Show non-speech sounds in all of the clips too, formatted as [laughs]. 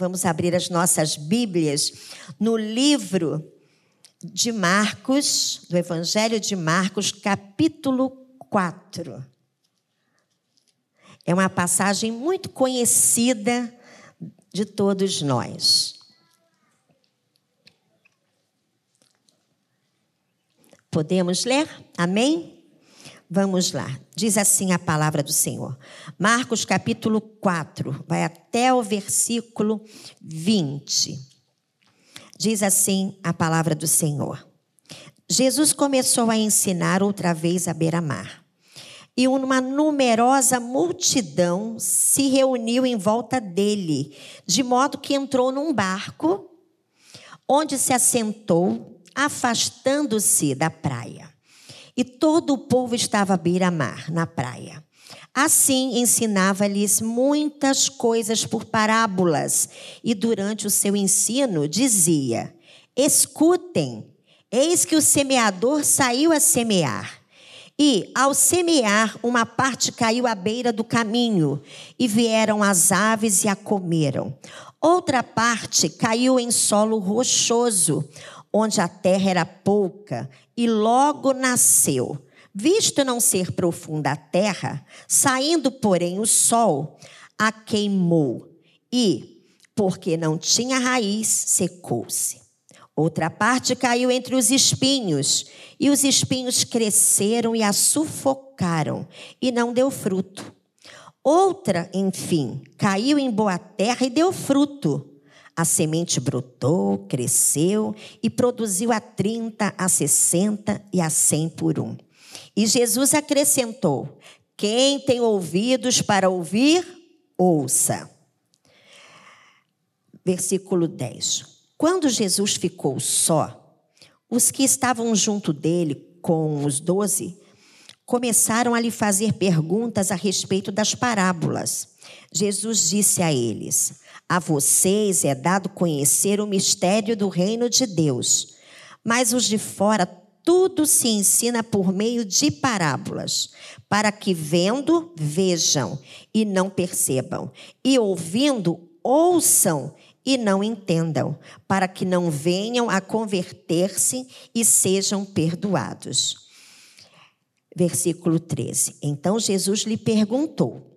Vamos abrir as nossas Bíblias no livro de Marcos, do Evangelho de Marcos, capítulo 4. É uma passagem muito conhecida de todos nós. Podemos ler? Amém? Vamos lá. Diz assim a palavra do Senhor. Marcos capítulo 4, vai até o versículo 20. Diz assim a palavra do Senhor. Jesus começou a ensinar outra vez à beira-mar. E uma numerosa multidão se reuniu em volta dele, de modo que entrou num barco, onde se assentou, afastando-se da praia e todo o povo estava à beira-mar, na praia. Assim ensinava-lhes muitas coisas por parábolas, e durante o seu ensino dizia: Escutem, eis que o semeador saiu a semear. E, ao semear, uma parte caiu à beira do caminho, e vieram as aves e a comeram. Outra parte caiu em solo rochoso, onde a terra era pouca, e logo nasceu. Visto não ser profunda a terra, saindo, porém, o sol, a queimou, e, porque não tinha raiz, secou-se. Outra parte caiu entre os espinhos, e os espinhos cresceram e a sufocaram, e não deu fruto. Outra, enfim, caiu em boa terra e deu fruto a semente brotou, cresceu e produziu a 30, a 60 e a 100 por um. E Jesus acrescentou: Quem tem ouvidos para ouvir, ouça. Versículo 10. Quando Jesus ficou só, os que estavam junto dele, com os doze, começaram a lhe fazer perguntas a respeito das parábolas. Jesus disse a eles: a vocês é dado conhecer o mistério do reino de Deus, mas os de fora tudo se ensina por meio de parábolas, para que vendo, vejam e não percebam, e ouvindo, ouçam e não entendam, para que não venham a converter-se e sejam perdoados. Versículo 13. Então Jesus lhe perguntou: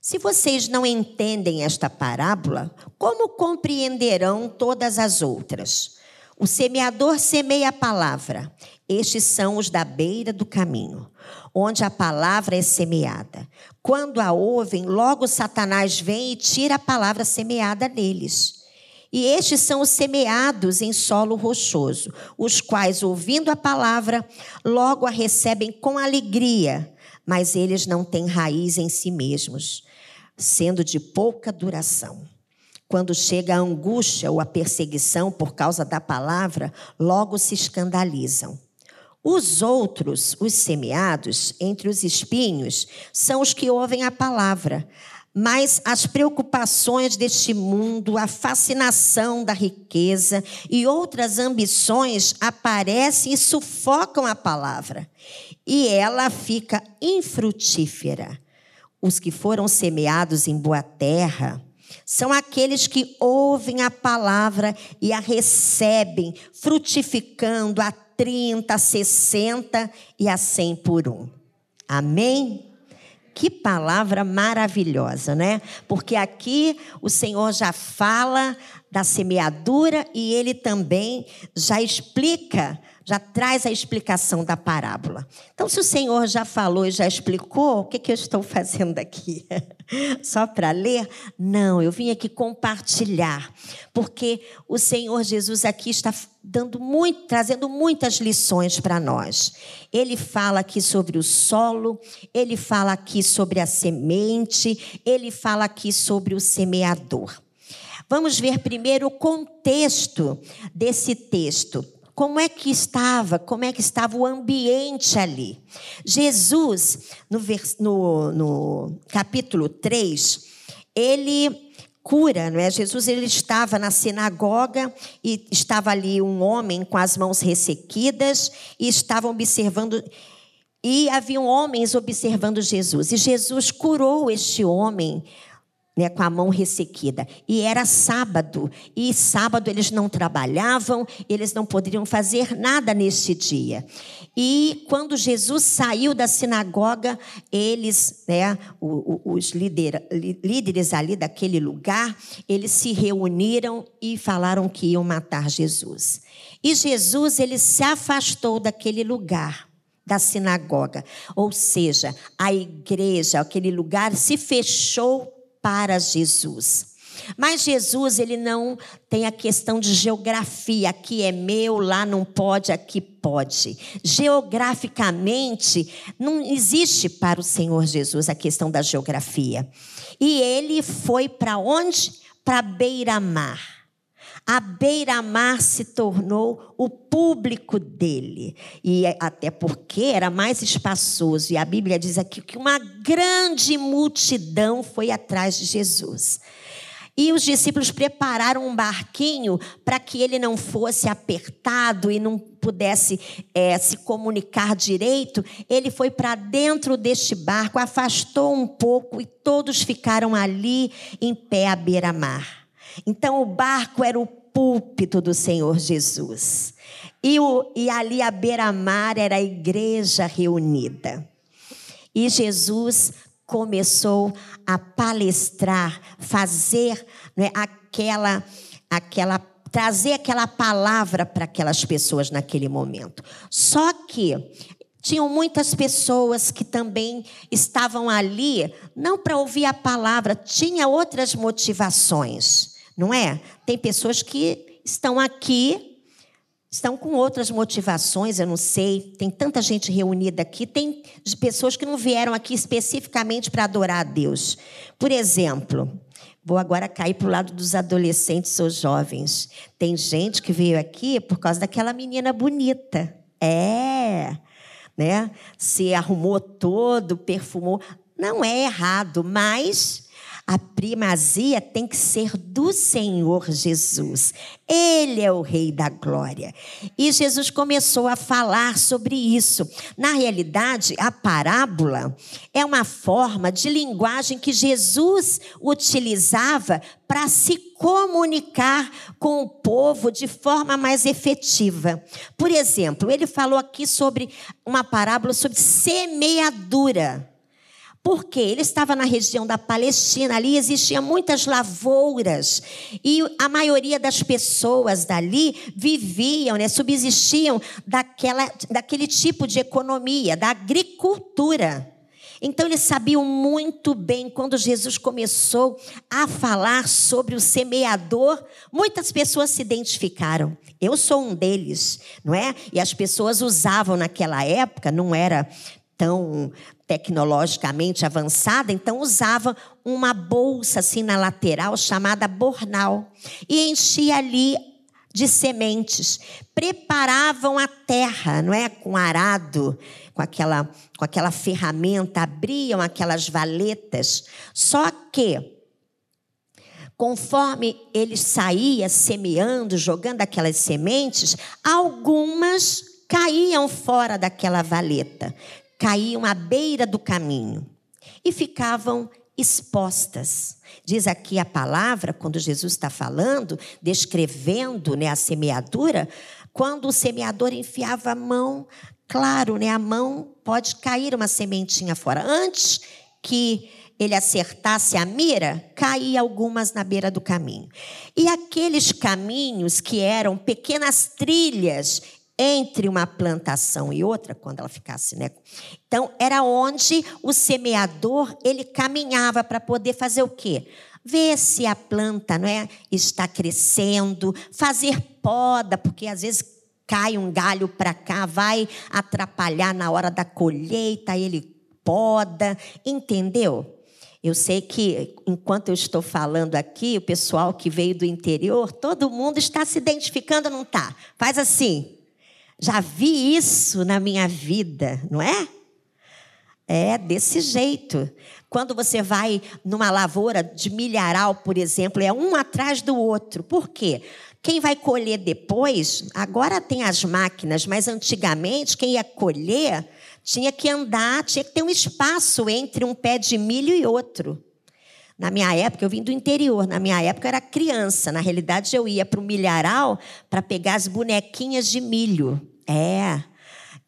se vocês não entendem esta parábola, como compreenderão todas as outras? O semeador semeia a palavra. Estes são os da beira do caminho, onde a palavra é semeada. Quando a ouvem, logo Satanás vem e tira a palavra semeada neles. E estes são os semeados em solo rochoso, os quais, ouvindo a palavra, logo a recebem com alegria, mas eles não têm raiz em si mesmos sendo de pouca duração. Quando chega a angústia ou a perseguição por causa da palavra, logo se escandalizam. Os outros, os semeados entre os espinhos, são os que ouvem a palavra, mas as preocupações deste mundo, a fascinação da riqueza e outras ambições aparecem e sufocam a palavra, e ela fica infrutífera. Os que foram semeados em boa terra são aqueles que ouvem a palavra e a recebem, frutificando a 30, a 60 e a 100 por um. Amém? Que palavra maravilhosa, né? Porque aqui o Senhor já fala da semeadura e ele também já explica já traz a explicação da parábola. Então, se o Senhor já falou e já explicou, o que, que eu estou fazendo aqui? [laughs] Só para ler? Não, eu vim aqui compartilhar, porque o Senhor Jesus aqui está dando muito, trazendo muitas lições para nós. Ele fala aqui sobre o solo, ele fala aqui sobre a semente, ele fala aqui sobre o semeador. Vamos ver primeiro o contexto desse texto como é que estava, como é que estava o ambiente ali. Jesus, no, no, no capítulo 3, ele cura, não é? Jesus ele estava na sinagoga e estava ali um homem com as mãos ressequidas e estavam observando e haviam homens observando Jesus. E Jesus curou este homem né, com a mão ressequida. E era sábado, e sábado eles não trabalhavam, eles não poderiam fazer nada neste dia. E quando Jesus saiu da sinagoga, eles, né, os líderes ali daquele lugar, eles se reuniram e falaram que iam matar Jesus. E Jesus, ele se afastou daquele lugar da sinagoga. Ou seja, a igreja, aquele lugar se fechou para Jesus. Mas Jesus, ele não tem a questão de geografia, aqui é meu, lá não pode, aqui pode. Geograficamente, não existe para o Senhor Jesus a questão da geografia. E ele foi para onde? Para beira-mar a beira-mar se tornou o público dele. E até porque era mais espaçoso. E a Bíblia diz aqui que uma grande multidão foi atrás de Jesus. E os discípulos prepararam um barquinho para que ele não fosse apertado e não pudesse é, se comunicar direito. Ele foi para dentro deste barco, afastou um pouco e todos ficaram ali em pé à beira-mar. Então o barco era o púlpito do Senhor Jesus. E, o, e ali à beira-mar era a igreja reunida. E Jesus começou a palestrar, fazer né, aquela, aquela, trazer aquela palavra para aquelas pessoas naquele momento. Só que tinham muitas pessoas que também estavam ali, não para ouvir a palavra, tinha outras motivações não é? Tem pessoas que estão aqui, estão com outras motivações, eu não sei. Tem tanta gente reunida aqui, tem pessoas que não vieram aqui especificamente para adorar a Deus. Por exemplo, vou agora cair para o lado dos adolescentes ou jovens. Tem gente que veio aqui por causa daquela menina bonita. É, né? Se arrumou todo, perfumou. Não é errado, mas a primazia tem que ser do Senhor Jesus. Ele é o Rei da Glória. E Jesus começou a falar sobre isso. Na realidade, a parábola é uma forma de linguagem que Jesus utilizava para se comunicar com o povo de forma mais efetiva. Por exemplo, ele falou aqui sobre uma parábola sobre semeadura. Porque ele estava na região da Palestina, ali existiam muitas lavouras e a maioria das pessoas dali viviam, né, subsistiam daquela, daquele tipo de economia, da agricultura. Então eles sabiam muito bem quando Jesus começou a falar sobre o semeador, muitas pessoas se identificaram. Eu sou um deles, não é? E as pessoas usavam naquela época, não era tão tecnologicamente avançada, então usava uma bolsa assim na lateral chamada bornal e enchia ali de sementes, preparavam a terra, não é, com arado, com aquela com aquela ferramenta, abriam aquelas valetas. Só que conforme ele saía semeando, jogando aquelas sementes, algumas caíam fora daquela valeta, caíam à beira do caminho e ficavam expostas. Diz aqui a palavra, quando Jesus está falando, descrevendo né, a semeadura, quando o semeador enfiava a mão, claro, né, a mão pode cair uma sementinha fora. Antes que ele acertasse a mira, caía algumas na beira do caminho. E aqueles caminhos que eram pequenas trilhas entre uma plantação e outra, quando ela ficasse, né? Então, era onde o semeador, ele caminhava para poder fazer o quê? Ver se a planta, não é, está crescendo, fazer poda, porque às vezes cai um galho para cá, vai atrapalhar na hora da colheita, ele poda, entendeu? Eu sei que enquanto eu estou falando aqui, o pessoal que veio do interior, todo mundo está se identificando, não está? Faz assim. Já vi isso na minha vida, não é? É desse jeito. Quando você vai numa lavoura de milharal, por exemplo, é um atrás do outro. Por quê? Quem vai colher depois, agora tem as máquinas, mas antigamente quem ia colher tinha que andar, tinha que ter um espaço entre um pé de milho e outro. Na minha época, eu vim do interior. Na minha época, eu era criança. Na realidade, eu ia para o milharal para pegar as bonequinhas de milho. É.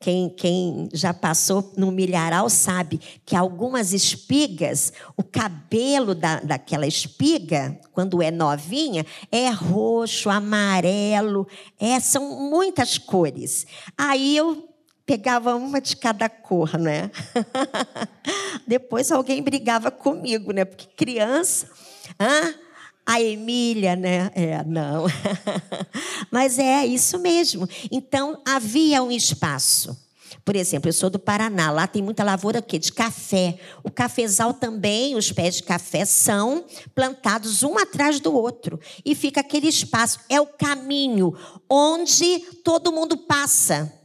Quem, quem, já passou no milharal sabe que algumas espigas, o cabelo da, daquela espiga, quando é novinha, é roxo, amarelo, é, são muitas cores. Aí eu pegava uma de cada cor, né? [laughs] Depois alguém brigava comigo, né? Porque criança. Hã? a Emília, né? É, não. [laughs] Mas é isso mesmo. Então, havia um espaço. Por exemplo, eu sou do Paraná, lá tem muita lavoura quê? de café. O cafezal também, os pés de café são plantados um atrás do outro. E fica aquele espaço. É o caminho onde todo mundo passa.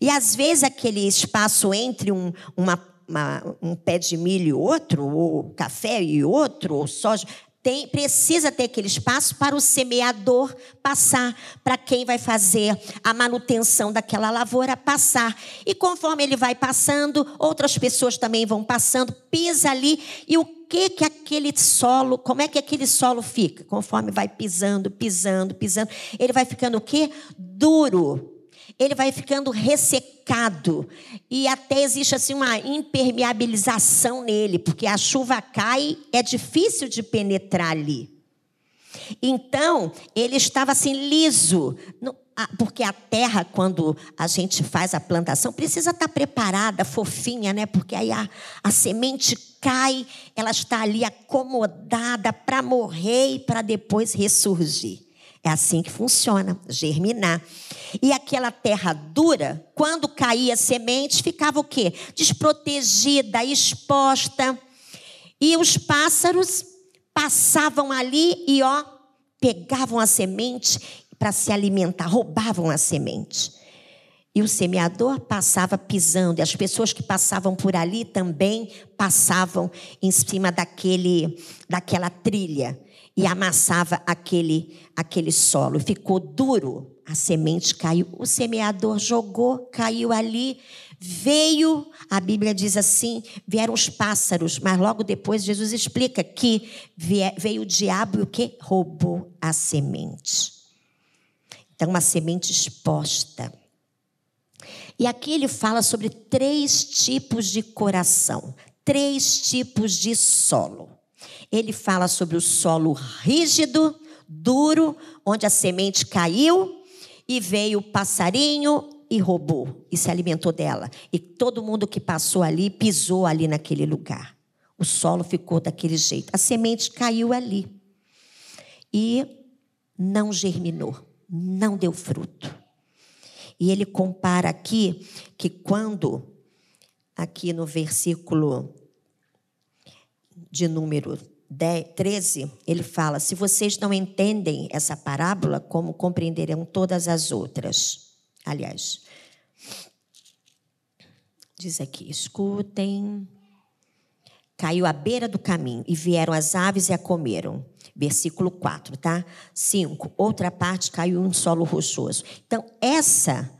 E às vezes aquele espaço entre um, uma, uma, um pé de milho e outro, ou café e outro, ou soja, tem, precisa ter aquele espaço para o semeador passar, para quem vai fazer a manutenção daquela lavoura passar. E conforme ele vai passando, outras pessoas também vão passando, pisa ali, e o que que aquele solo, como é que aquele solo fica? Conforme vai pisando, pisando, pisando, ele vai ficando o quê? Duro ele vai ficando ressecado e até existe assim uma impermeabilização nele, porque a chuva cai, é difícil de penetrar ali. Então, ele estava assim liso, porque a terra, quando a gente faz a plantação, precisa estar preparada, fofinha, né? Porque aí a, a semente cai, ela está ali acomodada para morrer e para depois ressurgir. É assim que funciona, germinar. E aquela terra dura, quando caía semente, ficava o quê? Desprotegida, exposta. E os pássaros passavam ali e ó, pegavam a semente para se alimentar, roubavam a semente. E o semeador passava pisando, e as pessoas que passavam por ali também passavam em cima daquele, daquela trilha e amassava aquele, aquele solo. Ficou duro, a semente caiu. O semeador jogou, caiu ali. Veio, a Bíblia diz assim: vieram os pássaros, mas logo depois Jesus explica que veio o diabo e o que? Roubou a semente. Então, uma semente exposta. E aqui ele fala sobre três tipos de coração, três tipos de solo. Ele fala sobre o solo rígido, duro, onde a semente caiu e veio o passarinho e roubou e se alimentou dela. E todo mundo que passou ali pisou ali naquele lugar. O solo ficou daquele jeito. A semente caiu ali e não germinou, não deu fruto. E ele compara aqui que quando, aqui no versículo de número 10, 13, ele fala: Se vocês não entendem essa parábola, como compreenderão todas as outras? Aliás, diz aqui: escutem. Caiu à beira do caminho e vieram as aves e a comeram. Versículo 4, tá? 5. Outra parte caiu em solo rochoso. Então, essa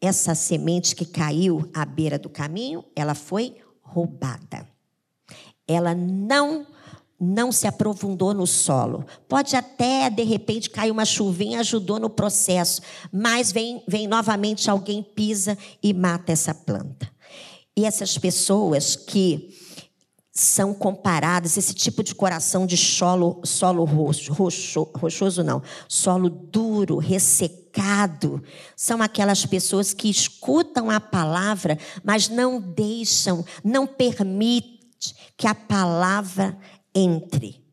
essa semente que caiu à beira do caminho, ela foi roubada. Ela não não se aprofundou no solo. Pode até, de repente, cair uma chuvinha, ajudou no processo, mas vem, vem novamente alguém, pisa e mata essa planta. E essas pessoas que são comparadas, esse tipo de coração de solo, solo roxo, roxo, rochoso não, solo duro, ressecado, são aquelas pessoas que escutam a palavra, mas não deixam, não permitem que a palavra entre.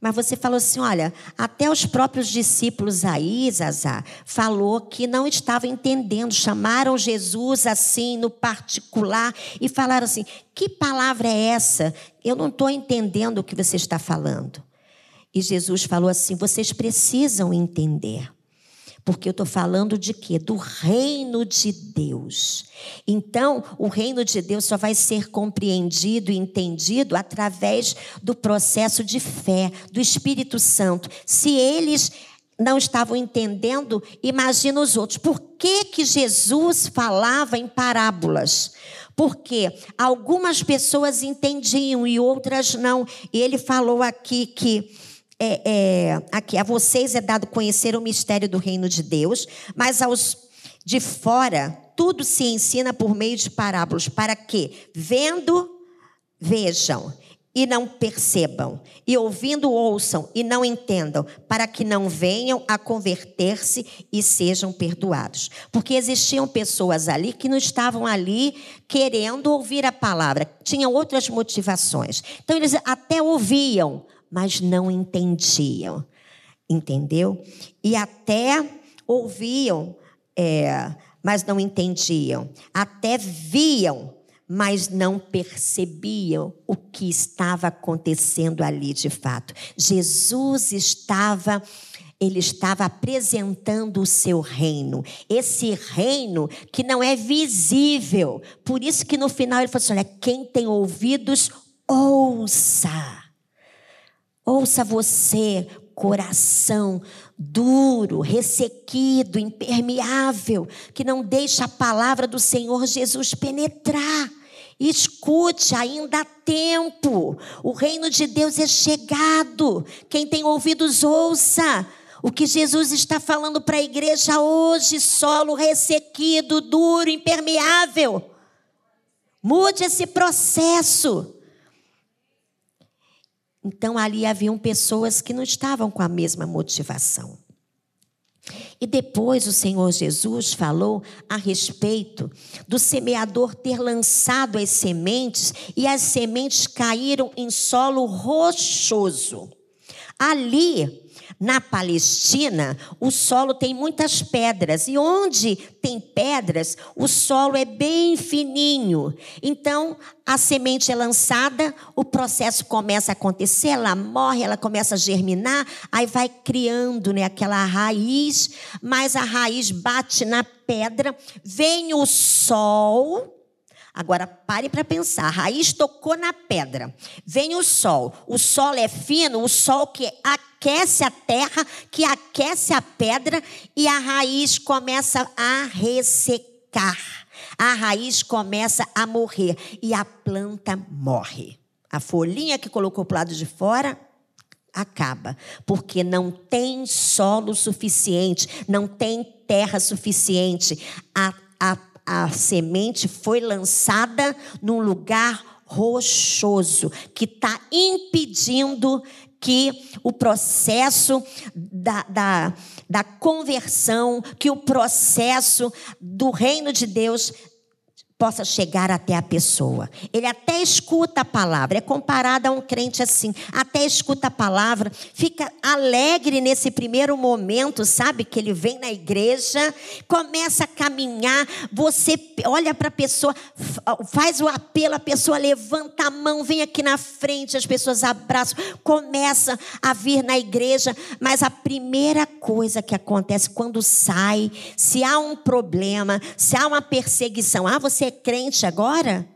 Mas você falou assim: olha, até os próprios discípulos aí, Zazá, falou que não estavam entendendo, chamaram Jesus assim no particular e falaram assim: que palavra é essa? Eu não estou entendendo o que você está falando. E Jesus falou assim: vocês precisam entender. Porque eu estou falando de quê? Do reino de Deus. Então, o reino de Deus só vai ser compreendido e entendido através do processo de fé, do Espírito Santo. Se eles não estavam entendendo, imagina os outros. Por que, que Jesus falava em parábolas? Porque algumas pessoas entendiam e outras não. E ele falou aqui que é, é, aqui a vocês é dado conhecer o mistério do reino de Deus, mas aos de fora tudo se ensina por meio de parábolas, para que, vendo, vejam e não percebam, e ouvindo ouçam e não entendam, para que não venham a converter-se e sejam perdoados. Porque existiam pessoas ali que não estavam ali querendo ouvir a palavra, tinham outras motivações. Então eles até ouviam, mas não entendiam, entendeu? E até ouviam, é, mas não entendiam, até viam mas não percebiam o que estava acontecendo ali de fato. Jesus estava ele estava apresentando o seu reino, esse reino que não é visível. Por isso que no final ele falou assim: olha, quem tem ouvidos, ouça. Ouça você, coração duro, ressequido, impermeável, que não deixa a palavra do Senhor Jesus penetrar. Escute, ainda há tempo. O reino de Deus é chegado. Quem tem ouvidos, ouça. O que Jesus está falando para a igreja hoje, solo ressequido, duro, impermeável. Mude esse processo. Então ali haviam pessoas que não estavam com a mesma motivação. E depois o Senhor Jesus falou a respeito do semeador ter lançado as sementes e as sementes caíram em solo rochoso. Ali na Palestina, o solo tem muitas pedras, e onde tem pedras, o solo é bem fininho. Então, a semente é lançada, o processo começa a acontecer, ela morre, ela começa a germinar, aí vai criando né, aquela raiz, mas a raiz bate na pedra, vem o sol Agora pare para pensar. A raiz tocou na pedra. Vem o sol. O sol é fino, o sol que aquece a terra, que aquece a pedra e a raiz começa a ressecar. A raiz começa a morrer e a planta morre. A folhinha que colocou para o lado de fora acaba, porque não tem solo suficiente, não tem terra suficiente. A, a a semente foi lançada num lugar rochoso, que está impedindo que o processo da, da, da conversão, que o processo do reino de Deus possa chegar até a pessoa. Ele até escuta a palavra, é comparado a um crente assim, até escuta a palavra, fica alegre nesse primeiro momento, sabe? Que ele vem na igreja, começa a caminhar, você olha para a pessoa, faz o apelo, a pessoa levanta a mão, vem aqui na frente, as pessoas abraçam, começa a vir na igreja, mas a primeira coisa que acontece quando sai, se há um problema, se há uma perseguição, ah, você crente agora?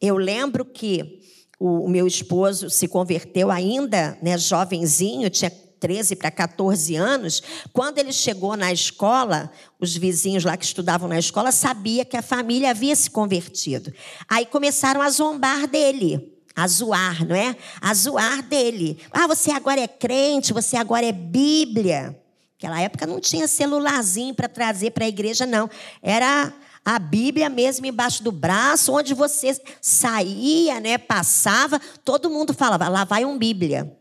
Eu lembro que o meu esposo se converteu ainda, né, jovenzinho, tinha 13 para 14 anos. Quando ele chegou na escola, os vizinhos lá que estudavam na escola sabia que a família havia se convertido. Aí começaram a zombar dele a zoar, não é? A zoar dele. Ah, você agora é crente, você agora é Bíblia. Naquela época não tinha celularzinho para trazer para a igreja, não. Era a Bíblia mesmo embaixo do braço, onde você saía, né, passava, todo mundo falava, lá vai um Bíblia.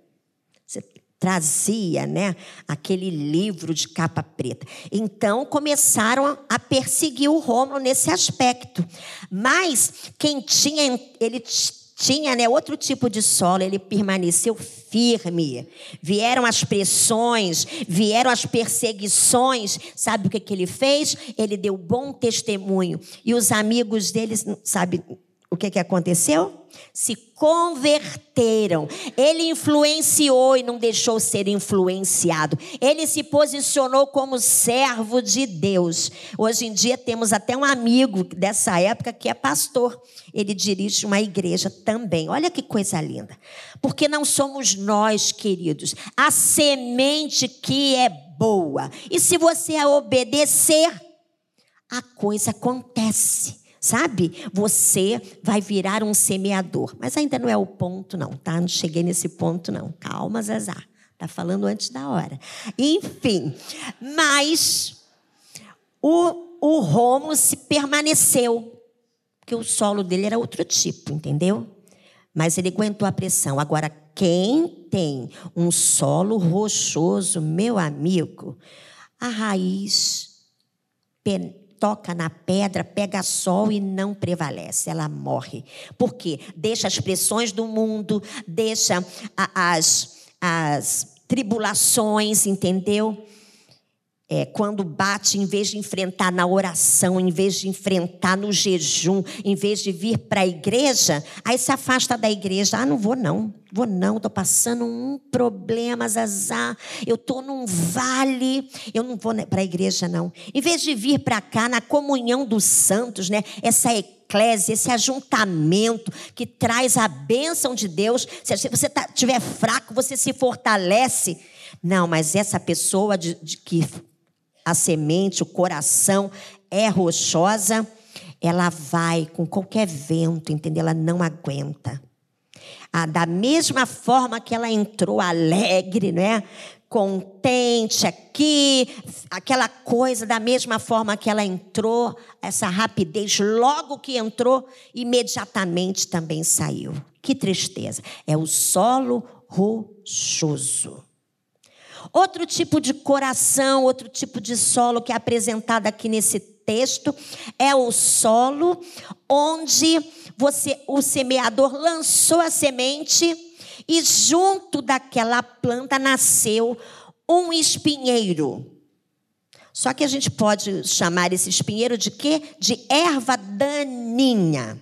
Você trazia, né, aquele livro de capa preta. Então começaram a perseguir o Rômulo nesse aspecto. Mas quem tinha ele tinha né, outro tipo de solo, ele permaneceu firme. Vieram as pressões, vieram as perseguições. Sabe o que, que ele fez? Ele deu bom testemunho. E os amigos deles, sabe o que, que aconteceu? se converteram. Ele influenciou e não deixou ser influenciado. Ele se posicionou como servo de Deus. Hoje em dia temos até um amigo dessa época que é pastor. Ele dirige uma igreja também. Olha que coisa linda. Porque não somos nós, queridos. A semente que é boa. E se você obedecer, a coisa acontece. Sabe? Você vai virar um semeador. Mas ainda não é o ponto, não, tá? Não cheguei nesse ponto, não. Calma, Zazá. Tá falando antes da hora. Enfim, mas o, o Romo se permaneceu. Porque o solo dele era outro tipo, entendeu? Mas ele aguentou a pressão. Agora, quem tem um solo rochoso, meu amigo, a raiz toca na pedra, pega sol e não prevalece, ela morre. Por quê? Deixa as pressões do mundo, deixa as, as tribulações, entendeu? É, quando bate, em vez de enfrentar na oração, em vez de enfrentar no jejum, em vez de vir para a igreja, aí se afasta da igreja. Ah, não vou não, vou não, estou passando um problema, Zazá. Eu estou num vale, eu não vou para a igreja não. Em vez de vir para cá, na comunhão dos santos, né? essa eclésia, esse ajuntamento que traz a bênção de Deus. Se você estiver tá, fraco, você se fortalece. Não, mas essa pessoa de, de que a semente, o coração é rochosa, ela vai com qualquer vento, entendeu? Ela não aguenta. Ah, da mesma forma que ela entrou alegre, né? contente aqui, aquela coisa da mesma forma que ela entrou, essa rapidez, logo que entrou, imediatamente também saiu. Que tristeza. É o solo rochoso. Outro tipo de coração, outro tipo de solo que é apresentado aqui nesse texto é o solo onde você, o semeador lançou a semente e junto daquela planta nasceu um espinheiro. Só que a gente pode chamar esse espinheiro de quê? De erva daninha.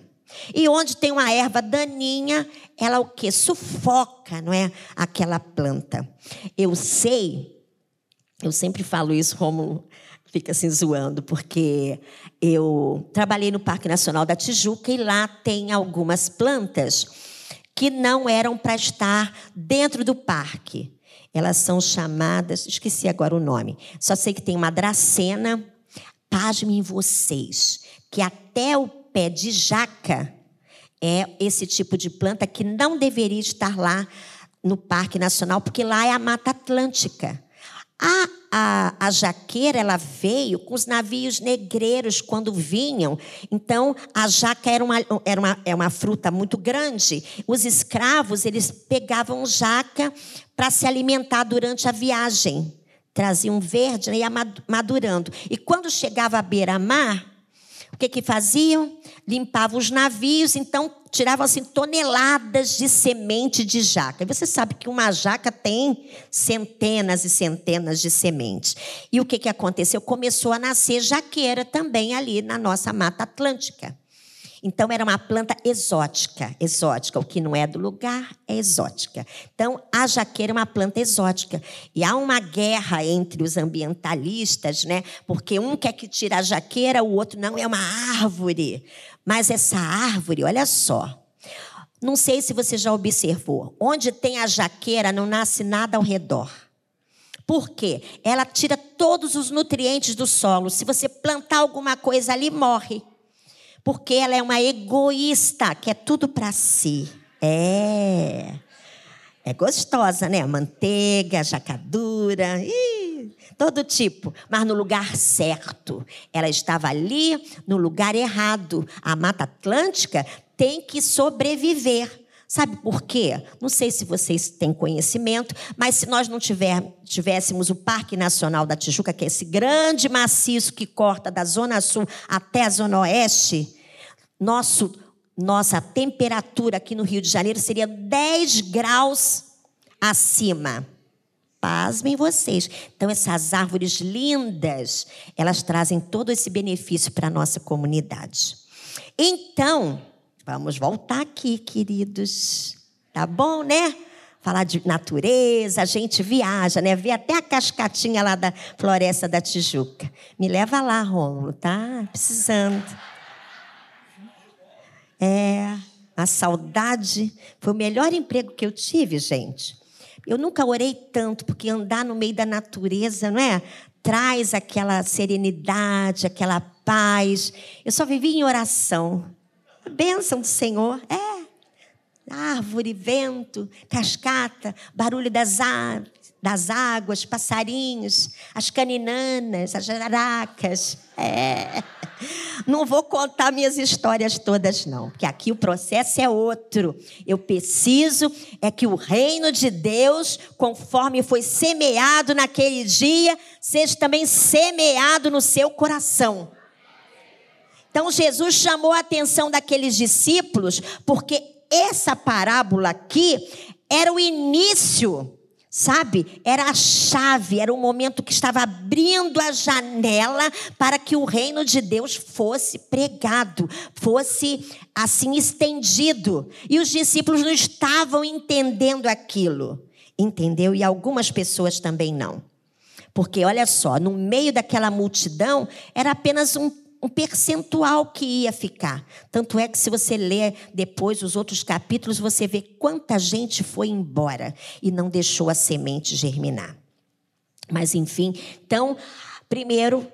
E onde tem uma erva daninha, ela o que? Sufoca, não é? Aquela planta. Eu sei, eu sempre falo isso, Romulo fica assim zoando, porque eu trabalhei no Parque Nacional da Tijuca e lá tem algumas plantas que não eram para estar dentro do parque. Elas são chamadas, esqueci agora o nome, só sei que tem uma dracena, pasmem vocês, que até o pé de jaca é esse tipo de planta que não deveria estar lá no Parque Nacional, porque lá é a Mata Atlântica. A, a, a jaqueira, ela veio com os navios negreiros quando vinham. Então, a jaca era uma, era uma, é uma fruta muito grande. Os escravos, eles pegavam jaca para se alimentar durante a viagem. Traziam verde e ia madurando. E quando chegava à beira-mar, o que, que faziam? Limpavam os navios, então tiravam assim toneladas de semente de jaca. E você sabe que uma jaca tem centenas e centenas de sementes. E o que, que aconteceu? Começou a nascer jaqueira também ali na nossa Mata Atlântica. Então era uma planta exótica, exótica. O que não é do lugar é exótica. Então a jaqueira é uma planta exótica. E há uma guerra entre os ambientalistas, né? Porque um quer que tire a jaqueira, o outro não é uma árvore. Mas essa árvore, olha só. Não sei se você já observou, onde tem a jaqueira não nasce nada ao redor. Por quê? Ela tira todos os nutrientes do solo. Se você plantar alguma coisa ali, morre porque ela é uma egoísta, quer tudo para si. É. É gostosa, né? Manteiga, jacadura, ih, todo tipo, mas no lugar certo. Ela estava ali no lugar errado. A Mata Atlântica tem que sobreviver. Sabe por quê? Não sei se vocês têm conhecimento, mas se nós não tiver, tivéssemos o Parque Nacional da Tijuca, que é esse grande maciço que corta da Zona Sul até a Zona Oeste, nosso, nossa temperatura aqui no Rio de Janeiro seria 10 graus acima. Pasmem vocês. Então, essas árvores lindas, elas trazem todo esse benefício para a nossa comunidade. Então, vamos voltar aqui, queridos. Tá bom, né? Falar de natureza, a gente viaja, né? Vê até a cascatinha lá da Floresta da Tijuca. Me leva lá, Rômulo, tá? Precisando. É, a saudade foi o melhor emprego que eu tive, gente. Eu nunca orei tanto, porque andar no meio da natureza, não é? Traz aquela serenidade, aquela paz. Eu só vivi em oração. A bênção do Senhor. É. Árvore, vento, cascata, barulho das aves, das águas, passarinhos, as caninanas, as jaracas. É. Não vou contar minhas histórias todas, não, porque aqui o processo é outro. Eu preciso é que o reino de Deus, conforme foi semeado naquele dia, seja também semeado no seu coração. Então Jesus chamou a atenção daqueles discípulos, porque essa parábola aqui era o início Sabe? Era a chave, era o momento que estava abrindo a janela para que o reino de Deus fosse pregado, fosse assim estendido. E os discípulos não estavam entendendo aquilo. Entendeu? E algumas pessoas também não. Porque olha só, no meio daquela multidão era apenas um um percentual que ia ficar. Tanto é que, se você ler depois os outros capítulos, você vê quanta gente foi embora e não deixou a semente germinar. Mas, enfim, então, primeiro,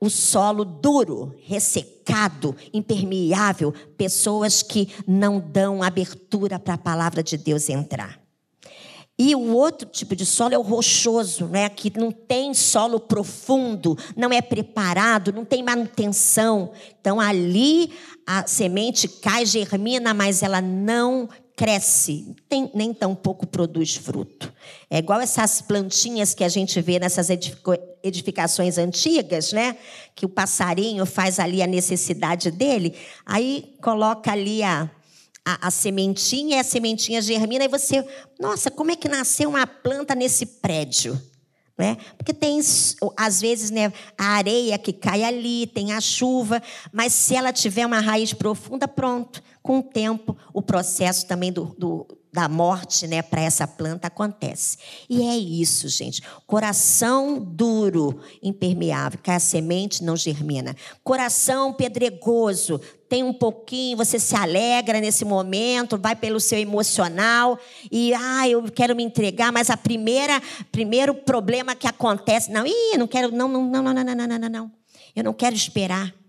o solo duro, ressecado, impermeável, pessoas que não dão abertura para a palavra de Deus entrar. E o outro tipo de solo é o rochoso, né? que não tem solo profundo, não é preparado, não tem manutenção. Então ali a semente cai, germina, mas ela não cresce, tem, nem tão pouco produz fruto. É igual essas plantinhas que a gente vê nessas edificações antigas, né? Que o passarinho faz ali a necessidade dele, aí coloca ali a, a, a, sementinha, a sementinha germina, e você, nossa, como é que nasceu uma planta nesse prédio? Né? Porque tem, às vezes, né, a areia que cai ali, tem a chuva, mas se ela tiver uma raiz profunda, pronto. Com o tempo, o processo também do, do da morte, né, para essa planta acontece. E é isso, gente. Coração duro, impermeável, cai a semente, não germina. Coração pedregoso, tem um pouquinho, você se alegra nesse momento, vai pelo seu emocional e ah, eu quero me entregar, mas a primeira, primeiro problema que acontece, não, ih, não quero, não, não, não, não, não, não, não, não, não. Eu não quero esperar.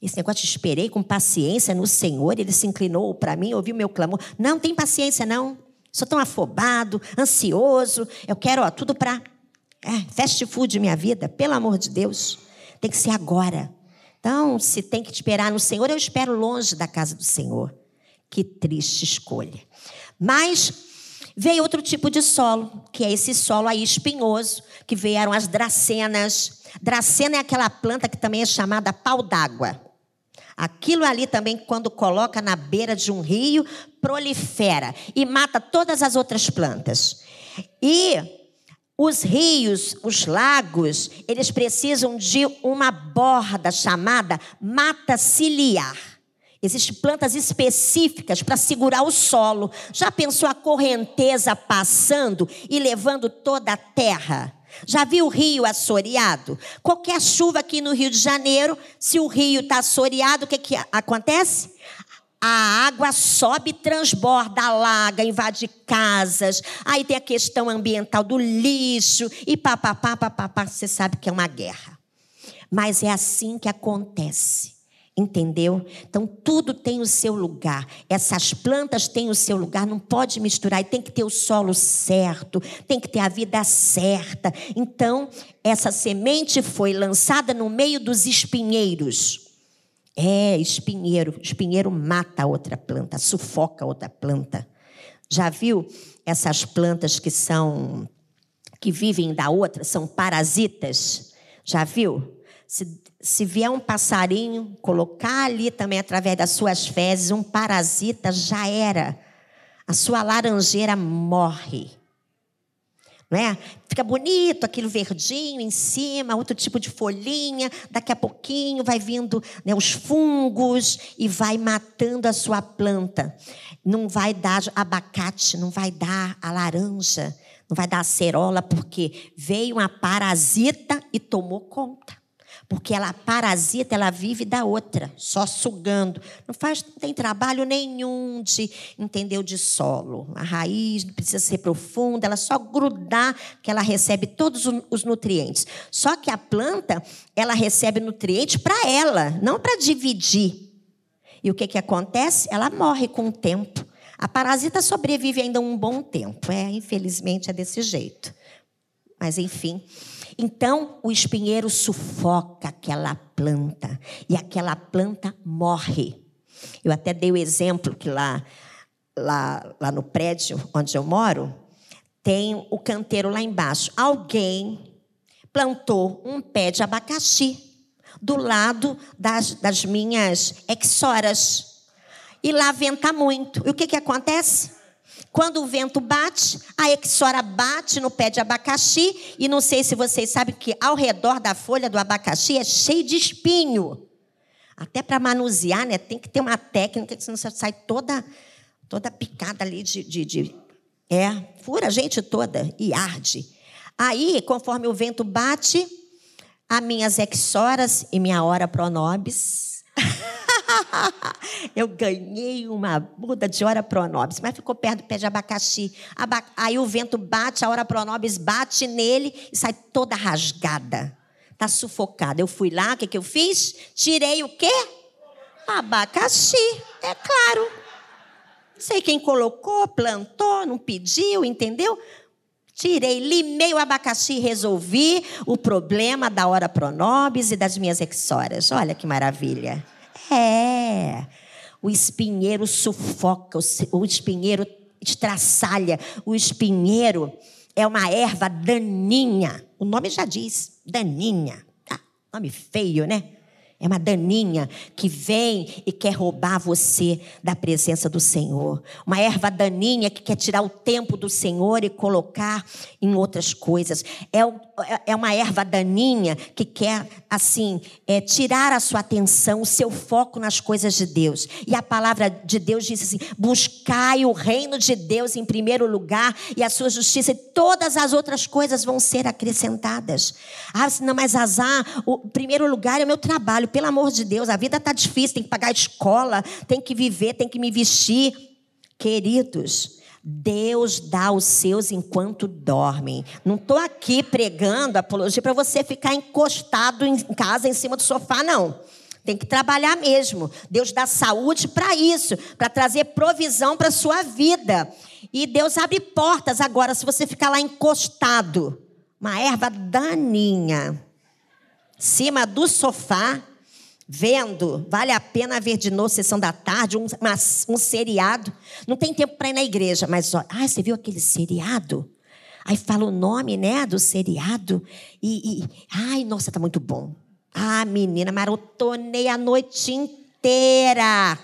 Esse negócio de esperei com paciência no Senhor, ele se inclinou para mim, ouviu meu clamor. Não tem paciência, não. Sou tão afobado, ansioso. Eu quero ó, tudo para é, fast food minha vida, pelo amor de Deus. Tem que ser agora. Então, se tem que esperar no Senhor, eu espero longe da casa do Senhor. Que triste escolha. Mas veio outro tipo de solo, que é esse solo aí espinhoso, que vieram as dracenas. Dracena é aquela planta que também é chamada pau d'água. Aquilo ali também, quando coloca na beira de um rio, prolifera e mata todas as outras plantas. E os rios, os lagos, eles precisam de uma borda chamada mata ciliar. Existem plantas específicas para segurar o solo. Já pensou a correnteza passando e levando toda a terra? Já viu o rio assoreado? Qualquer chuva aqui no Rio de Janeiro, se o rio está assoreado, o que, que acontece? A água sobe, transborda, alaga, invade casas. Aí tem a questão ambiental do lixo e papapá, papapá. Você sabe que é uma guerra. Mas é assim que acontece. Entendeu? Então tudo tem o seu lugar. Essas plantas têm o seu lugar, não pode misturar, e tem que ter o solo certo, tem que ter a vida certa. Então, essa semente foi lançada no meio dos espinheiros. É, espinheiro. Espinheiro mata outra planta, sufoca outra planta. Já viu essas plantas que são que vivem da outra, são parasitas? Já viu? Se, se vier um passarinho, colocar ali também através das suas fezes, um parasita, já era. A sua laranjeira morre. Não é? Fica bonito aquilo verdinho em cima, outro tipo de folhinha. Daqui a pouquinho vai vindo né, os fungos e vai matando a sua planta. Não vai dar abacate, não vai dar a laranja, não vai dar a cerola, porque veio uma parasita e tomou conta. Porque ela parasita, ela vive da outra, só sugando. Não faz, não tem trabalho nenhum de entender de solo. A raiz não precisa ser profunda, ela só grudar que ela recebe todos os nutrientes. Só que a planta, ela recebe nutrientes para ela, não para dividir. E o que, que acontece? Ela morre com o tempo. A parasita sobrevive ainda um bom tempo. É, infelizmente é desse jeito. Mas enfim, então, o espinheiro sufoca aquela planta e aquela planta morre. Eu até dei o exemplo que lá, lá, lá no prédio onde eu moro, tem o canteiro lá embaixo. Alguém plantou um pé de abacaxi do lado das, das minhas exoras. E lá venta muito. E o que, que acontece? Quando o vento bate, a exora bate no pé de abacaxi, e não sei se vocês sabem que ao redor da folha do abacaxi é cheio de espinho. Até para manusear, né, tem que ter uma técnica, senão você sai toda, toda picada ali de, de, de. É, fura a gente toda e arde. Aí, conforme o vento bate, as minhas exoras e minha hora pronobis. [laughs] [laughs] eu ganhei uma muda de hora pronobis, mas ficou perto do pé de abacaxi. Aí o vento bate, a hora pronobis bate nele e sai toda rasgada. Tá sufocada. Eu fui lá, o que, que eu fiz? Tirei o quê? Abacaxi, é claro. Não sei quem colocou, plantou, não pediu, entendeu? Tirei, limei o abacaxi e resolvi o problema da hora pronobis e das minhas exoras. Olha que maravilha. É. O espinheiro sufoca, o espinheiro estraçalha, o espinheiro é uma erva daninha. O nome já diz, daninha. Ah, nome feio, né? É uma daninha que vem e quer roubar você da presença do Senhor. Uma erva daninha que quer tirar o tempo do Senhor e colocar em outras coisas. É, é uma erva daninha que quer, assim, é, tirar a sua atenção, o seu foco nas coisas de Deus. E a palavra de Deus diz assim: buscai o reino de Deus em primeiro lugar e a sua justiça, e todas as outras coisas vão ser acrescentadas. Ah, não, mas azar, o primeiro lugar é o meu trabalho pelo amor de Deus, a vida está difícil, tem que pagar a escola, tem que viver, tem que me vestir. Queridos, Deus dá os seus enquanto dormem. Não estou aqui pregando apologia para você ficar encostado em casa em cima do sofá, não. Tem que trabalhar mesmo. Deus dá saúde para isso, para trazer provisão para a sua vida. E Deus abre portas agora, se você ficar lá encostado, uma erva daninha, cima do sofá, vendo, vale a pena ver de novo sessão da tarde, um, uma, um seriado. Não tem tempo para ir na igreja, mas olha, ah, você viu aquele seriado? Aí fala o nome, né, do seriado e, e ai, nossa, tá muito bom. Ah, menina, maratonei a noite inteira.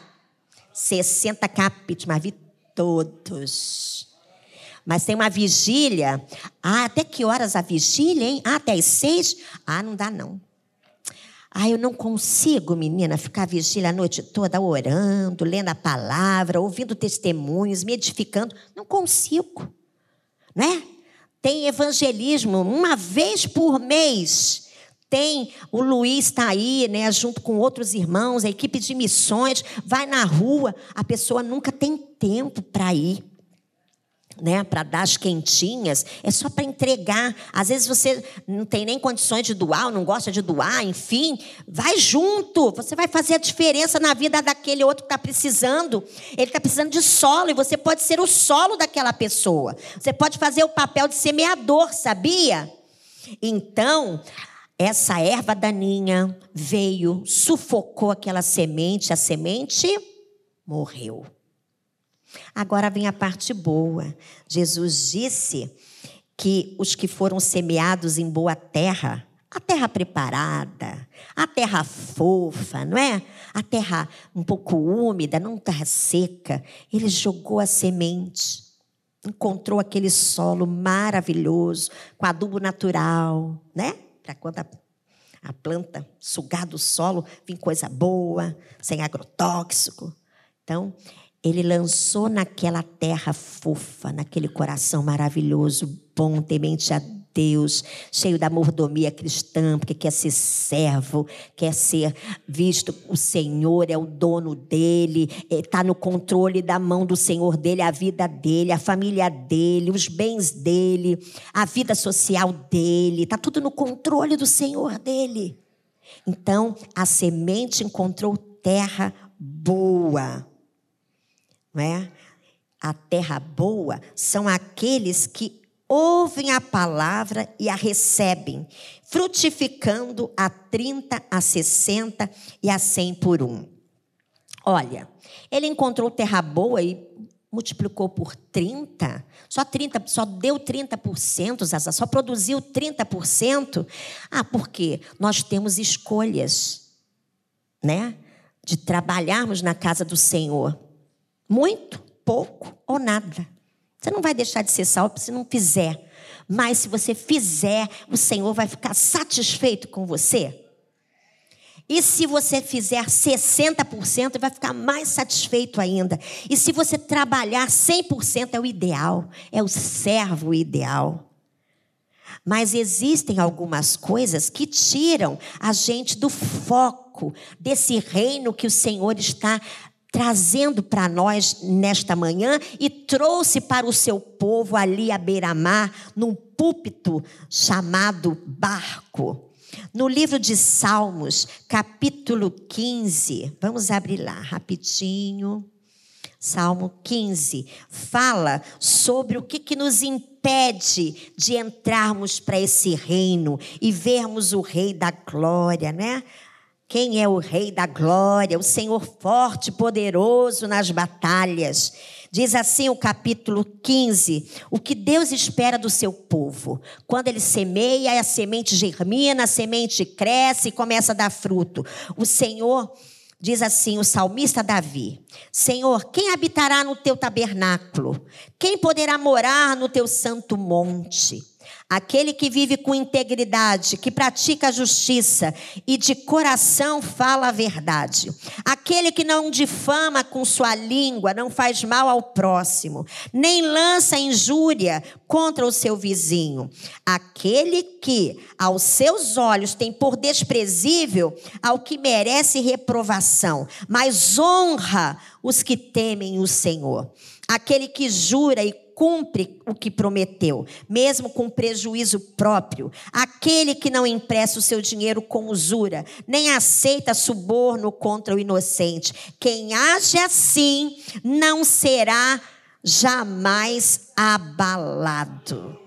60 capítulos, mas vi todos. Mas tem uma vigília. Ah, até que horas a vigília, hein? Ah, até as seis? Ah, não dá não. Ah, eu não consigo, menina, ficar vigília a noite toda orando, lendo a palavra, ouvindo testemunhos, me edificando. Não consigo. Né? Tem evangelismo uma vez por mês. Tem o Luiz está aí, né, junto com outros irmãos, a equipe de missões, vai na rua, a pessoa nunca tem tempo para ir né, para dar as quentinhas, é só para entregar. Às vezes você não tem nem condições de doar, ou não gosta de doar, enfim, vai junto. Você vai fazer a diferença na vida daquele outro que está precisando. Ele está precisando de solo e você pode ser o solo daquela pessoa. Você pode fazer o papel de semeador, sabia? Então, essa erva daninha veio, sufocou aquela semente, a semente morreu. Agora vem a parte boa. Jesus disse que os que foram semeados em boa terra, a terra preparada, a terra fofa, não é? A terra um pouco úmida, não terra seca, ele jogou a semente, encontrou aquele solo maravilhoso, com adubo natural, né? Para quando a, a planta sugar do solo, vir coisa boa, sem agrotóxico. Então, ele lançou naquela terra fofa, naquele coração maravilhoso, bom, temente a Deus, cheio da mordomia cristã, porque quer ser servo, quer ser visto, o Senhor é o dono dele, está no controle da mão do Senhor dele, a vida dele, a família dele, os bens dele, a vida social dele, está tudo no controle do Senhor dele. Então, a semente encontrou terra boa. Não é? A terra boa são aqueles que ouvem a palavra e a recebem, frutificando a 30, a 60 e a 100 por um. Olha, ele encontrou terra boa e multiplicou por 30, só 30, só deu 30%, Zaza, só produziu 30%. Ah, porque nós temos escolhas, né? De trabalharmos na casa do Senhor. Muito, pouco ou nada. Você não vai deixar de ser salvo se não fizer. Mas se você fizer, o Senhor vai ficar satisfeito com você. E se você fizer 60%, vai ficar mais satisfeito ainda. E se você trabalhar 100%, é o ideal, é o servo ideal. Mas existem algumas coisas que tiram a gente do foco desse reino que o Senhor está trazendo para nós nesta manhã e trouxe para o seu povo ali à beira-mar, num púlpito chamado barco. No livro de Salmos, capítulo 15, vamos abrir lá rapidinho. Salmo 15 fala sobre o que, que nos impede de entrarmos para esse reino e vermos o Rei da Glória, né? Quem é o Rei da Glória? O Senhor forte poderoso nas batalhas. Diz assim o capítulo 15: o que Deus espera do seu povo. Quando ele semeia, a semente germina, a semente cresce e começa a dar fruto. O Senhor. Diz assim o salmista Davi: Senhor, quem habitará no teu tabernáculo? Quem poderá morar no teu santo monte? Aquele que vive com integridade, que pratica a justiça e de coração fala a verdade. Aquele que não difama com sua língua, não faz mal ao próximo, nem lança injúria contra o seu vizinho. Aquele que, aos seus olhos, tem por desprezível ao que merece reprovação, mas honra os que temem o Senhor. Aquele que jura e cumpre o que prometeu, mesmo com prejuízo próprio. Aquele que não empresta o seu dinheiro com usura, nem aceita suborno contra o inocente. Quem age assim não será jamais abalado.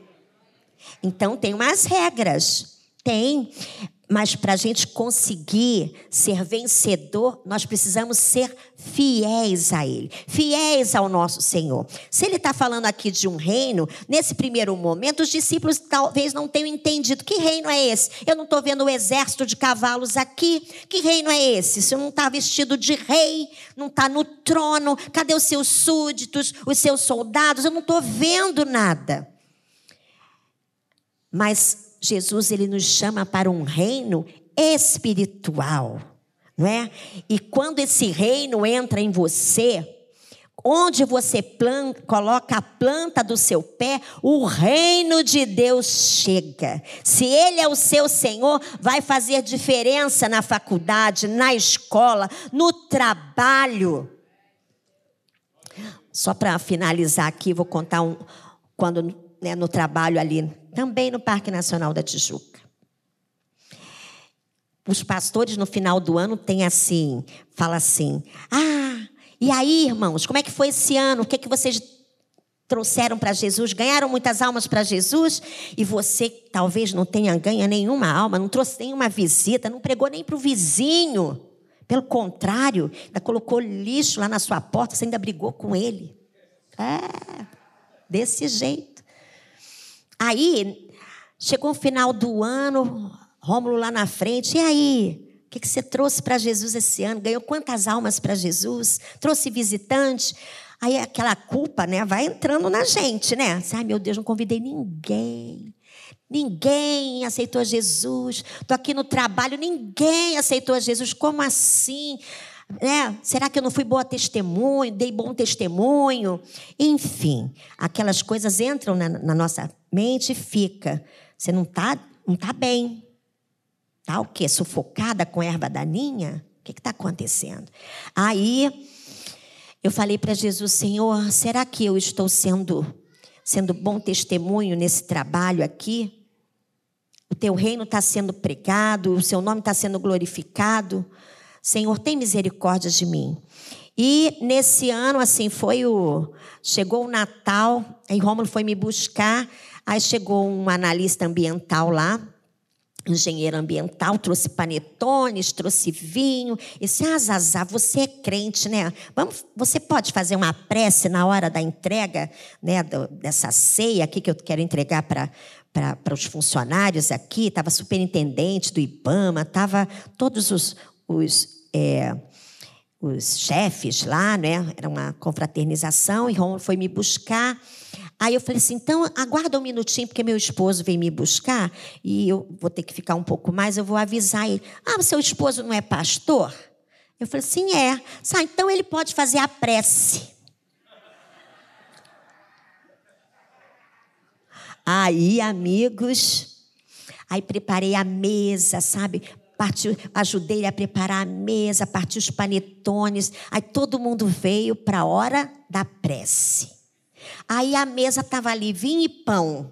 Então tem umas regras. Tem. Mas para a gente conseguir ser vencedor, nós precisamos ser fiéis a Ele, fiéis ao nosso Senhor. Se Ele está falando aqui de um reino, nesse primeiro momento, os discípulos talvez não tenham entendido que reino é esse. Eu não estou vendo o exército de cavalos aqui. Que reino é esse? Se não está vestido de rei, não está no trono, cadê os seus súditos, os seus soldados? Eu não estou vendo nada. Mas Jesus ele nos chama para um reino espiritual, não é? E quando esse reino entra em você, onde você planta, coloca a planta do seu pé, o reino de Deus chega. Se Ele é o seu Senhor, vai fazer diferença na faculdade, na escola, no trabalho. Só para finalizar aqui, vou contar um. Quando né, no trabalho ali também no Parque Nacional da Tijuca. Os pastores no final do ano têm assim, fala assim: "Ah, e aí, irmãos, como é que foi esse ano? O que é que vocês trouxeram para Jesus? Ganharam muitas almas para Jesus? E você talvez não tenha ganho nenhuma alma, não trouxe nenhuma visita, não pregou nem para o vizinho. Pelo contrário, ainda colocou lixo lá na sua porta, você ainda brigou com ele. É, desse jeito. Aí, chegou o final do ano, Rômulo lá na frente, e aí? O que, que você trouxe para Jesus esse ano? Ganhou quantas almas para Jesus? Trouxe visitante? Aí aquela culpa, né, vai entrando na gente, né? Ai, meu Deus, não convidei ninguém. Ninguém aceitou Jesus. Estou aqui no trabalho, ninguém aceitou Jesus. Como assim? Né? Será que eu não fui boa testemunho? Dei bom testemunho? Enfim, aquelas coisas entram na, na nossa mente e fica. Você não está não tá bem. Tá o quê? Sufocada com erva daninha? O que está acontecendo? Aí eu falei para Jesus, Senhor, será que eu estou sendo sendo bom testemunho nesse trabalho aqui? O teu reino está sendo pregado, o seu nome está sendo glorificado. Senhor, tem misericórdia de mim. E nesse ano, assim, foi o. Chegou o Natal, aí Rômulo foi me buscar, aí chegou um analista ambiental lá, engenheiro ambiental, trouxe panetones, trouxe vinho. E disse, ah, Zazá, você é crente, né? Vamos, você pode fazer uma prece na hora da entrega né, dessa ceia aqui que eu quero entregar para para os funcionários aqui, estava superintendente do IBAMA, estava todos os, os, é, os chefes lá, né? Era uma confraternização, e Ron foi me buscar. Aí eu falei assim: então aguarda um minutinho, porque meu esposo veio me buscar e eu vou ter que ficar um pouco mais. Eu vou avisar ele: ah, seu esposo não é pastor? Eu falei: sim, é. Ah, então ele pode fazer a prece. Aí, amigos, aí preparei a mesa, sabe? Partiu, ajudei ele a preparar a mesa, partiu os panetones. Aí todo mundo veio para a hora da prece. Aí a mesa estava ali, vinho e pão.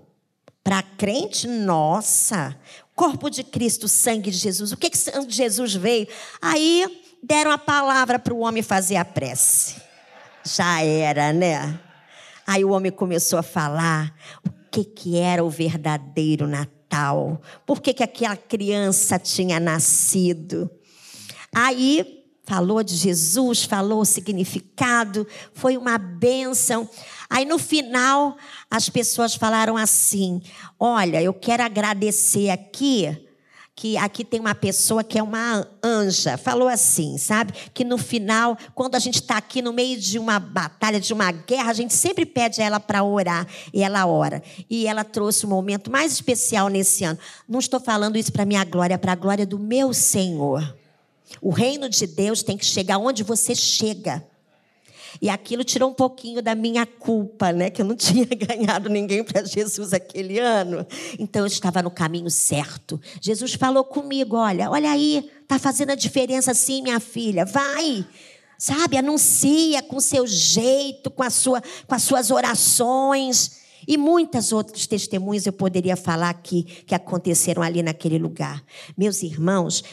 Para crente, nossa, corpo de Cristo, sangue de Jesus. O que, que Jesus veio? Aí deram a palavra para o homem fazer a prece. Já era, né? Aí o homem começou a falar o que, que era o verdadeiro Natal, por que, que aquela criança tinha nascido. Aí falou de Jesus, falou o significado, foi uma bênção. Aí no final, as pessoas falaram assim: Olha, eu quero agradecer aqui que aqui tem uma pessoa que é uma anja, falou assim, sabe? Que no final, quando a gente está aqui no meio de uma batalha, de uma guerra, a gente sempre pede a ela para orar e ela ora. E ela trouxe um momento mais especial nesse ano. Não estou falando isso para minha glória, é para a glória do meu Senhor. O reino de Deus tem que chegar onde você chega. E aquilo tirou um pouquinho da minha culpa, né? Que eu não [laughs] tinha ganhado ninguém para Jesus aquele ano. Então eu estava no caminho certo. Jesus falou comigo: olha, olha aí, tá fazendo a diferença sim, minha filha. Vai. Sabe, anuncia com seu jeito, com, a sua, com as suas orações. E muitas outros testemunhos eu poderia falar aqui que aconteceram ali naquele lugar. Meus irmãos,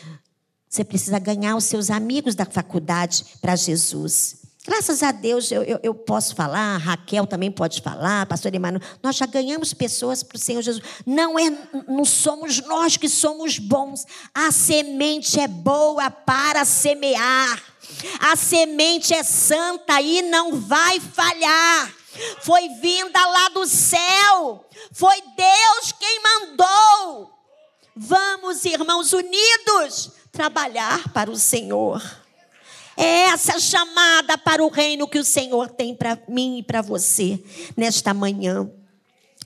você precisa ganhar os seus amigos da faculdade para Jesus. Graças a Deus eu, eu, eu, posso falar, Raquel também pode falar, pastor Emmanuel, nós já ganhamos pessoas para o Senhor Jesus. Não, é, não somos nós que somos bons, a semente é boa para semear, a semente é santa e não vai falhar. Foi vinda lá do céu, foi Deus quem mandou. Vamos, irmãos unidos, trabalhar para o Senhor. É essa chamada para o reino que o Senhor tem para mim e para você nesta manhã.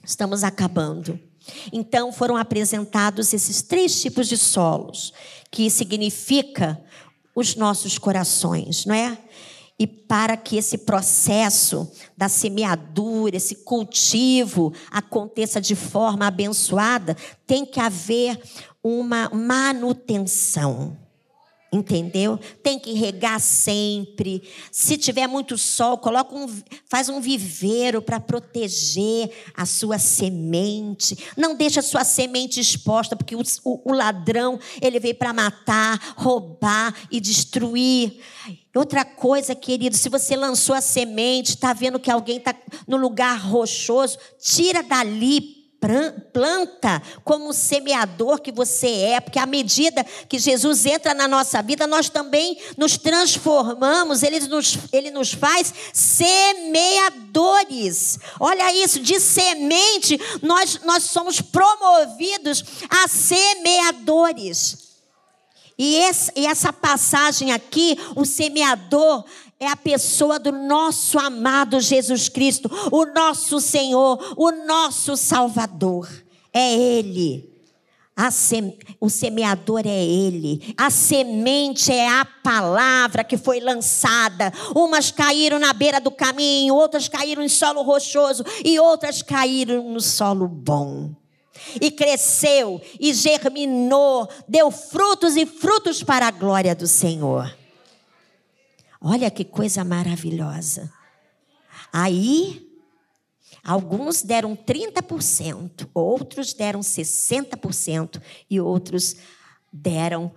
Estamos acabando. Então foram apresentados esses três tipos de solos, que significa os nossos corações, não é? E para que esse processo da semeadura, esse cultivo aconteça de forma abençoada, tem que haver uma manutenção. Entendeu? Tem que regar sempre. Se tiver muito sol, coloca um, faz um viveiro para proteger a sua semente. Não deixa a sua semente exposta, porque o, o, o ladrão ele veio para matar, roubar e destruir. Outra coisa, querido, se você lançou a semente, está vendo que alguém está no lugar rochoso, tira dali, planta como semeador que você é, porque à medida que Jesus entra na nossa vida, nós também nos transformamos, ele nos, ele nos faz semeadores. Olha isso, de semente, nós, nós somos promovidos a semeadores. E, e essa passagem aqui, o semeador é a pessoa do nosso amado Jesus Cristo, o nosso Senhor, o nosso Salvador. É Ele. Sem... O semeador é Ele. A semente é a palavra que foi lançada. Umas caíram na beira do caminho, outras caíram em solo rochoso e outras caíram no solo bom. e cresceu e germinou, deu frutos e frutos para a glória do Senhor. Olha que coisa maravilhosa. Aí, alguns deram 30%, outros deram 60% e outros deram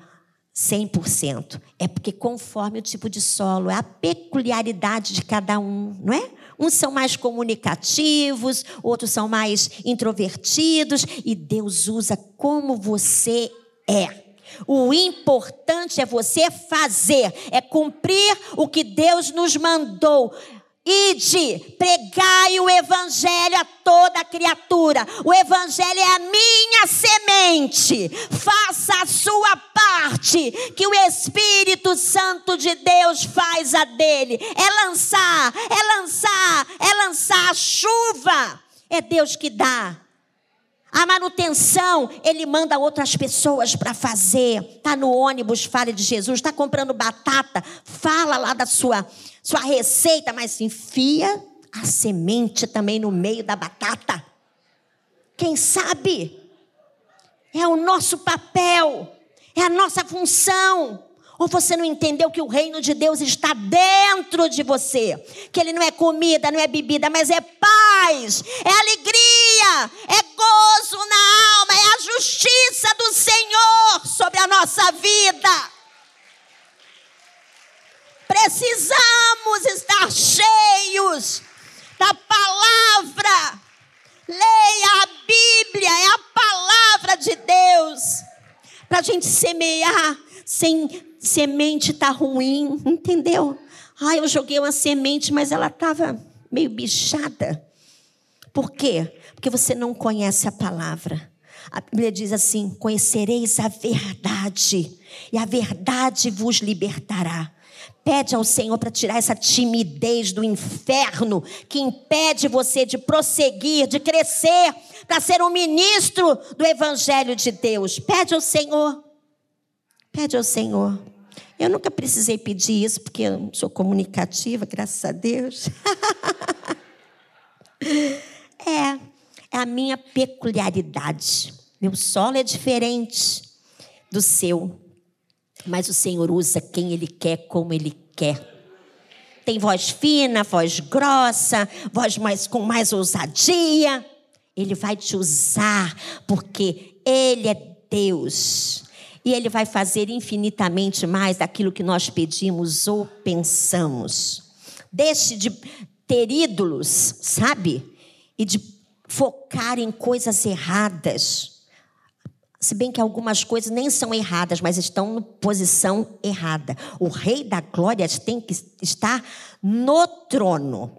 100%. É porque conforme o tipo de solo, é a peculiaridade de cada um, não é? Uns são mais comunicativos, outros são mais introvertidos, e Deus usa como você é. O importante é você fazer, é cumprir o que Deus nos mandou. Ide, pregai o evangelho a toda criatura. O evangelho é a minha semente. Faça a sua parte, que o Espírito Santo de Deus faz a dele. É lançar, é lançar, é lançar a chuva. É Deus que dá. A manutenção, ele manda outras pessoas para fazer. Está no ônibus, fala de Jesus. Está comprando batata, fala lá da sua, sua receita, mas enfia a semente também no meio da batata. Quem sabe? É o nosso papel, é a nossa função. Ou você não entendeu que o reino de Deus está dentro de você? Que ele não é comida, não é bebida, mas é paz, é alegria, é gozo na alma, é a justiça do Senhor sobre a nossa vida. Precisamos estar cheios da palavra. Leia a Bíblia, é a palavra de Deus. Para a gente semear sem semente tá ruim, entendeu? Ah, eu joguei uma semente, mas ela estava meio bichada. Por quê? Porque você não conhece a palavra. A Bíblia diz assim: Conhecereis a verdade, e a verdade vos libertará. Pede ao Senhor para tirar essa timidez do inferno que impede você de prosseguir, de crescer, para ser um ministro do Evangelho de Deus. Pede ao Senhor. Pede ao Senhor. Eu nunca precisei pedir isso, porque eu sou comunicativa, graças a Deus. [laughs] é, é a minha peculiaridade. Meu solo é diferente do seu. Mas o Senhor usa quem Ele quer, como Ele quer. Tem voz fina, voz grossa, voz mais, com mais ousadia. Ele vai te usar, porque Ele é Deus. E Ele vai fazer infinitamente mais daquilo que nós pedimos ou pensamos. Deixe de ter ídolos, sabe? E de focar em coisas erradas. Se bem que algumas coisas nem são erradas, mas estão na posição errada. O Rei da Glória tem que estar no trono.